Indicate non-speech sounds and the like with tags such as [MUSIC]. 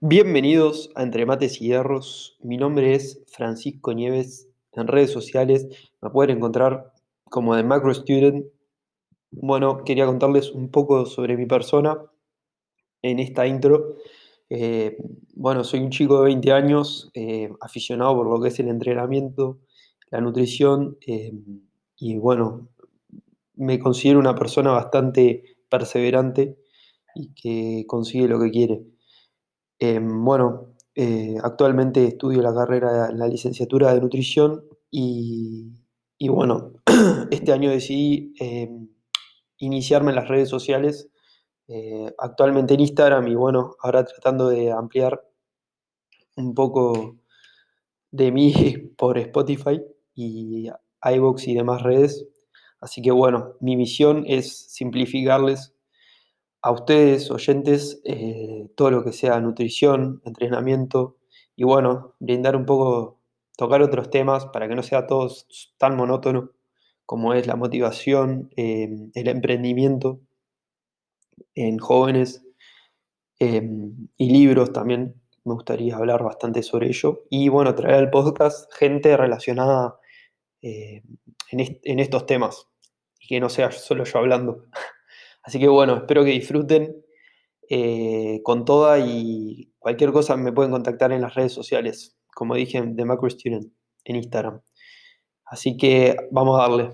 Bienvenidos a Entre Mates y Hierros. Mi nombre es Francisco Nieves. En redes sociales me pueden encontrar como The Macro Student. Bueno, quería contarles un poco sobre mi persona en esta intro. Eh, bueno, soy un chico de 20 años, eh, aficionado por lo que es el entrenamiento, la nutrición eh, y bueno, me considero una persona bastante perseverante y que consigue lo que quiere. Em, bueno, eh, actualmente estudio la carrera, la licenciatura de nutrición y, y bueno, [CLEARS THROAT] este año decidí em, iniciarme en las redes sociales, eh, actualmente en Instagram y bueno, ahora tratando de ampliar un poco de mí [LAUGHS] por Spotify y iVoox y demás redes. Así que bueno, mi misión es simplificarles a ustedes, oyentes, eh, todo lo que sea nutrición, entrenamiento y bueno, brindar un poco, tocar otros temas para que no sea todo tan monótono como es la motivación, eh, el emprendimiento en jóvenes eh, y libros también. Me gustaría hablar bastante sobre ello. Y bueno, traer al podcast gente relacionada en, en estos temas y que no sea solo yo hablando. Así que bueno, espero que disfruten eh, con toda y cualquier cosa me pueden contactar en las redes sociales, como dije, de Macro Student en Instagram. Así que vamos a darle.